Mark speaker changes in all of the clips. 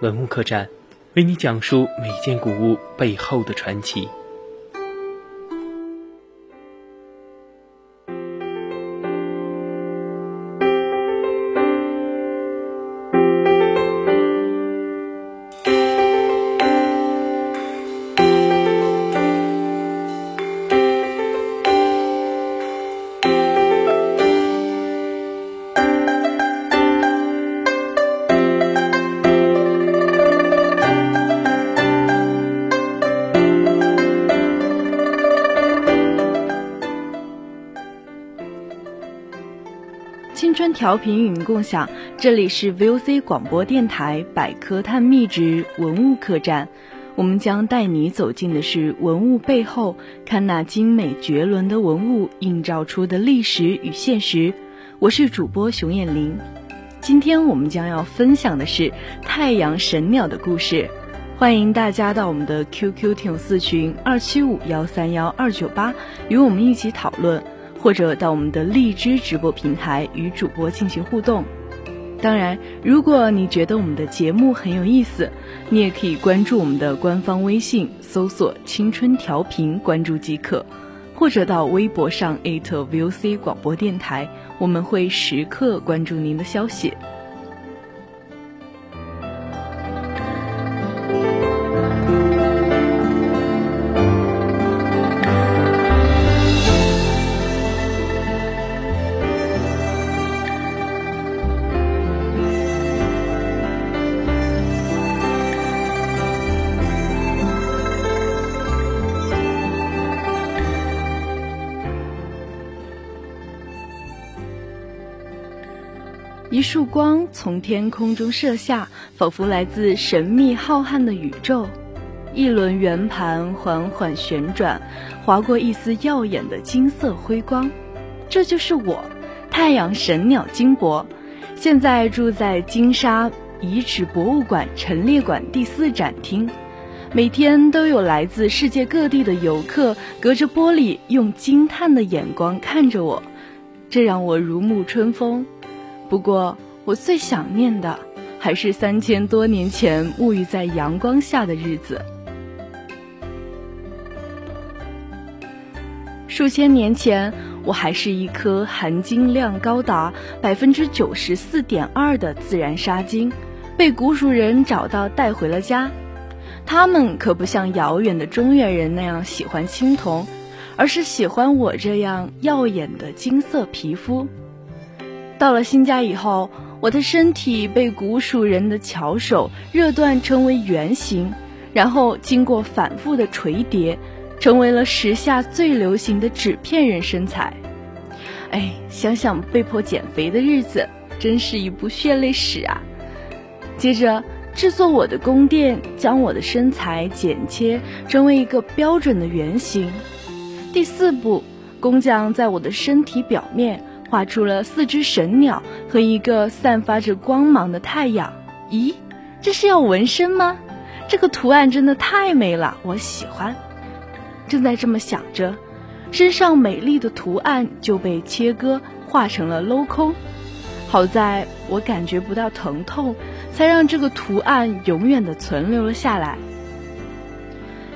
Speaker 1: 文物客栈，为你讲述每件古物背后的传奇。
Speaker 2: 青春调频与您共享，这里是 VOC 广播电台百科探秘之文物客栈。我们将带你走进的是文物背后，看那精美绝伦的文物映照出的历史与现实。我是主播熊艳玲，今天我们将要分享的是太阳神鸟的故事。欢迎大家到我们的 QQ 听友四群二七五幺三幺二九八，与我们一起讨论。或者到我们的荔枝直播平台与主播进行互动。当然，如果你觉得我们的节目很有意思，你也可以关注我们的官方微信，搜索“青春调频”关注即可。或者到微博上 VOC 广播电台，我们会时刻关注您的消息。一束光从天空中射下，仿佛来自神秘浩瀚的宇宙。一轮圆盘缓缓旋转，划过一丝耀眼的金色辉光。这就是我，太阳神鸟金箔。现在住在金沙遗址博物馆陈列馆第四展厅。每天都有来自世界各地的游客隔着玻璃用惊叹的眼光看着我，这让我如沐春风。不过，我最想念的还是三千多年前沐浴在阳光下的日子。数千年前，我还是一颗含金量高达百分之九十四点二的自然沙晶，被古蜀人找到带回了家。他们可不像遥远的中原人那样喜欢青铜，而是喜欢我这样耀眼的金色皮肤。到了新家以后，我的身体被古蜀人的巧手热锻成为圆形，然后经过反复的锤叠，成为了时下最流行的纸片人身材。哎，想想被迫减肥的日子，真是一部血泪史啊！接着制作我的宫殿，将我的身材剪切成为一个标准的圆形。第四步，工匠在我的身体表面。画出了四只神鸟和一个散发着光芒的太阳。咦，这是要纹身吗？这个图案真的太美了，我喜欢。正在这么想着，身上美丽的图案就被切割画成了镂空。好在我感觉不到疼痛，才让这个图案永远的存留了下来。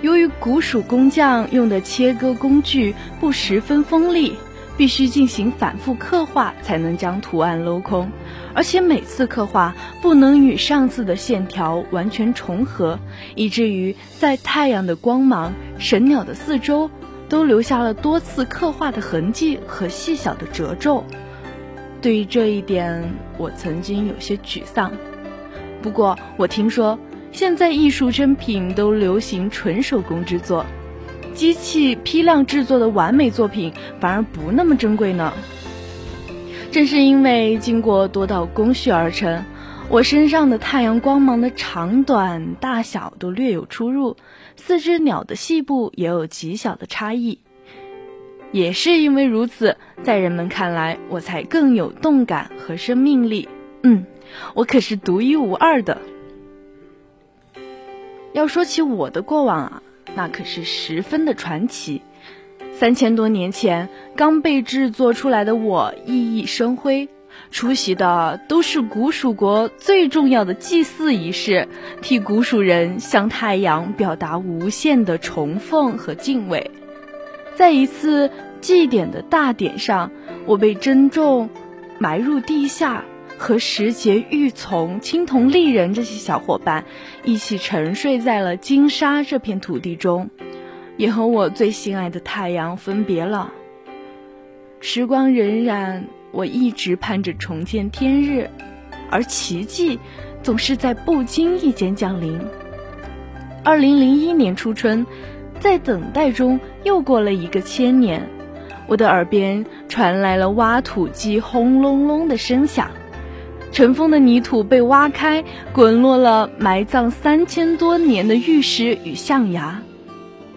Speaker 2: 由于古蜀工匠用的切割工具不十分锋利。必须进行反复刻画才能将图案镂空，而且每次刻画不能与上次的线条完全重合，以至于在太阳的光芒、神鸟的四周都留下了多次刻画的痕迹和细小的褶皱。对于这一点，我曾经有些沮丧。不过，我听说现在艺术珍品都流行纯手工制作。机器批量制作的完美作品反而不那么珍贵呢。正是因为经过多道工序而成，我身上的太阳光芒的长短、大小都略有出入，四只鸟的细部也有极小的差异。也是因为如此，在人们看来，我才更有动感和生命力。嗯，我可是独一无二的。要说起我的过往啊，那可是十分的传奇。三千多年前，刚被制作出来的我熠熠生辉，出席的都是古蜀国最重要的祭祀仪式，替古蜀人向太阳表达无限的崇奉和敬畏。在一次祭典的大典上，我被珍重埋入地下。和石碣、玉琮、青铜丽人这些小伙伴一起沉睡在了金沙这片土地中，也和我最心爱的太阳分别了。时光荏苒，我一直盼着重见天日，而奇迹总是在不经意间降临。二零零一年初春，在等待中又过了一个千年，我的耳边传来了挖土机轰隆隆的声响。尘封的泥土被挖开，滚落了埋葬三千多年的玉石与象牙，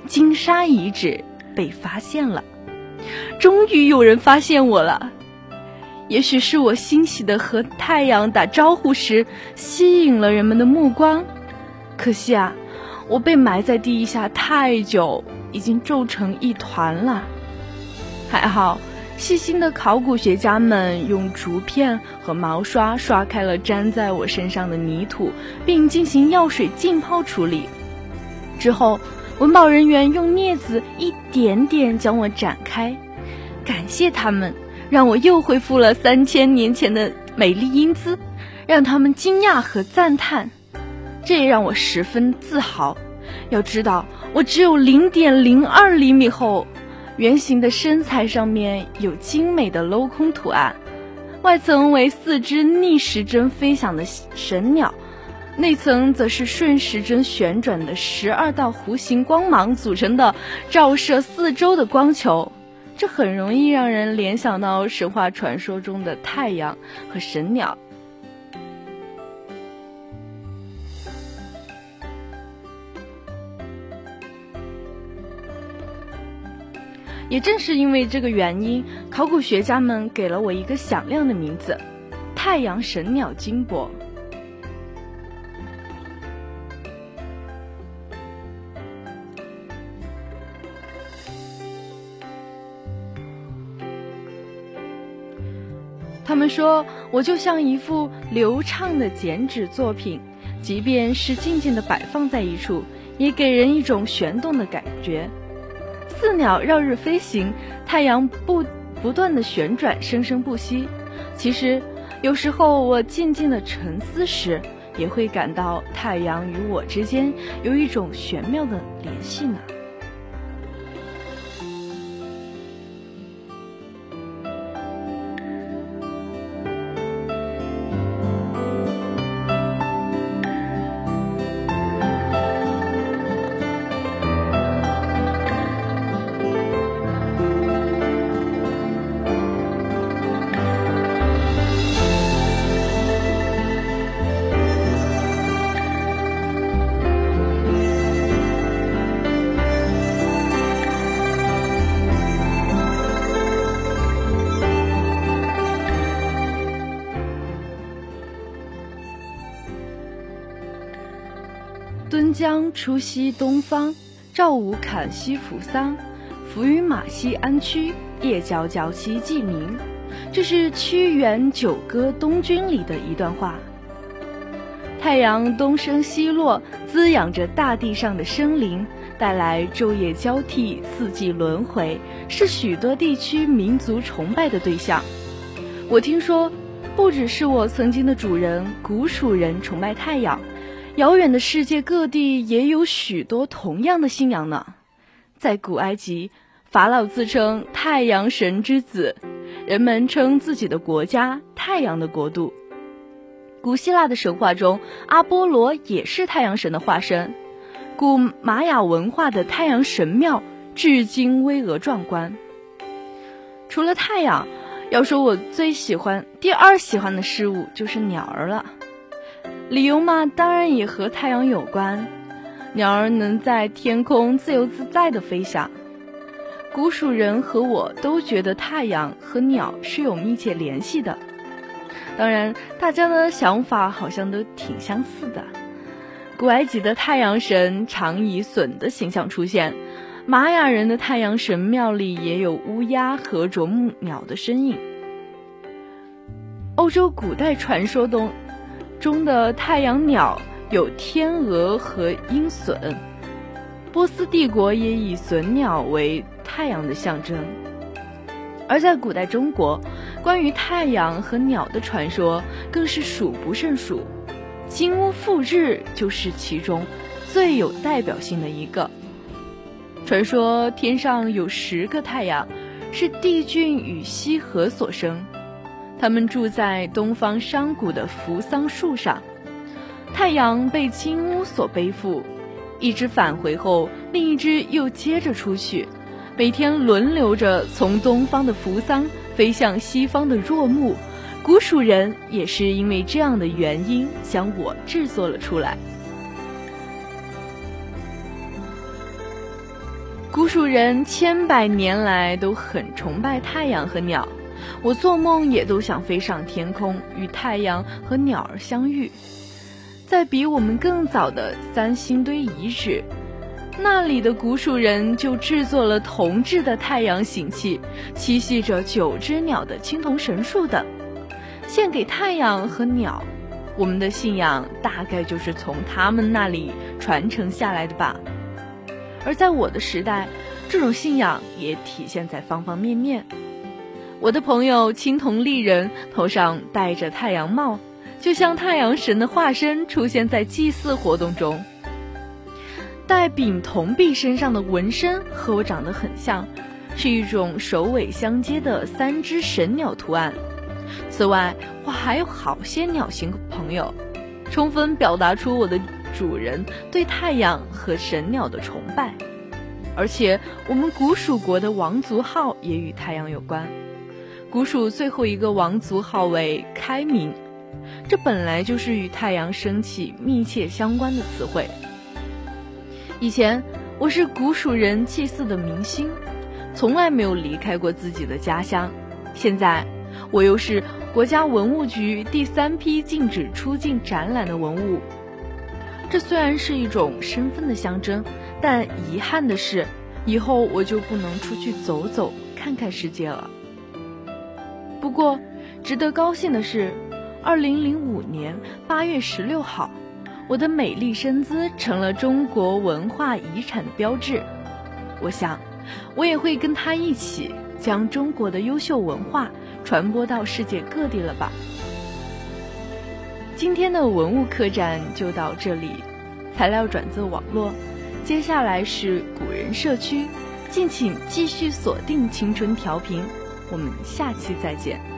Speaker 2: 金沙遗址被发现了。终于有人发现我了。也许是我欣喜的和太阳打招呼时吸引了人们的目光，可惜啊，我被埋在地下太久，已经皱成一团了。还好。细心的考古学家们用竹片和毛刷刷开了粘在我身上的泥土，并进行药水浸泡处理。之后，文保人员用镊子一点点将我展开。感谢他们，让我又恢复了三千年前的美丽英姿，让他们惊讶和赞叹。这也让我十分自豪。要知道，我只有零点零二厘米厚。圆形的身材上面有精美的镂空图案，外层为四只逆时针飞翔的神鸟，内层则是顺时针旋转的十二道弧形光芒组成的照射四周的光球，这很容易让人联想到神话传说中的太阳和神鸟。也正是因为这个原因，考古学家们给了我一个响亮的名字——太阳神鸟金箔。他们说，我就像一幅流畅的剪纸作品，即便是静静的摆放在一处，也给人一种旋动的感觉。四鸟绕日飞行，太阳不不断的旋转，生生不息。其实，有时候我静静的沉思时，也会感到太阳与我之间有一种玄妙的联系呢。将出西东方，赵武坎西扶桑，浮云马西安区，夜皎皎西既明。这是屈原《九歌·东君》里的一段话。太阳东升西落，滋养着大地上的生灵，带来昼夜交替、四季轮回，是许多地区民族崇拜的对象。我听说，不只是我曾经的主人古蜀人崇拜太阳。遥远的世界各地也有许多同样的信仰呢。在古埃及，法老自称太阳神之子，人们称自己的国家“太阳的国度”。古希腊的神话中，阿波罗也是太阳神的化身。古玛雅文化的太阳神庙至今巍峨壮观。除了太阳，要说我最喜欢、第二喜欢的事物就是鸟儿了。理由嘛，当然也和太阳有关。鸟儿能在天空自由自在地飞翔。古蜀人和我都觉得太阳和鸟是有密切联系的。当然，大家的想法好像都挺相似的。古埃及的太阳神常以隼的形象出现，玛雅人的太阳神庙里也有乌鸦和啄木鸟的身影。欧洲古代传说中中的太阳鸟有天鹅和鹰隼，波斯帝国也以隼鸟为太阳的象征。而在古代中国，关于太阳和鸟的传说更是数不胜数。金乌复日就是其中最有代表性的一个。传说天上有十个太阳，是帝俊与羲和所生，他们住在东方山谷的扶桑树上。太阳被金乌所背负，一只返回后，另一只又接着出去，每天轮流着从东方的扶桑飞向西方的若木。古蜀人也是因为这样的原因将我制作了出来。古蜀人千百年来都很崇拜太阳和鸟，我做梦也都想飞上天空与太阳和鸟儿相遇。在比我们更早的三星堆遗址，那里的古蜀人就制作了铜制的太阳形器，栖息着九只鸟的青铜神树等。献给太阳和鸟，我们的信仰大概就是从他们那里传承下来的吧。而在我的时代，这种信仰也体现在方方面面。我的朋友青铜丽人头上戴着太阳帽，就像太阳神的化身出现在祭祀活动中。戴丙铜币身上的纹身和我长得很像，是一种首尾相接的三只神鸟图案。此外，我还有好些鸟形朋友，充分表达出我的主人对太阳和神鸟的崇拜。而且，我们古蜀国的王族号也与太阳有关。古蜀最后一个王族号为开明，这本来就是与太阳升起密切相关的词汇。以前，我是古蜀人祭祀的明星，从来没有离开过自己的家乡。现在。我又是国家文物局第三批禁止出境展览的文物，这虽然是一种身份的象征，但遗憾的是，以后我就不能出去走走看看世界了。不过，值得高兴的是，二零零五年八月十六号，我的美丽身姿成了中国文化遗产的标志。我想，我也会跟他一起将中国的优秀文化。传播到世界各地了吧？今天的文物客栈就到这里，材料转自网络。接下来是古人社区，敬请继续锁定青春调频，我们下期再见。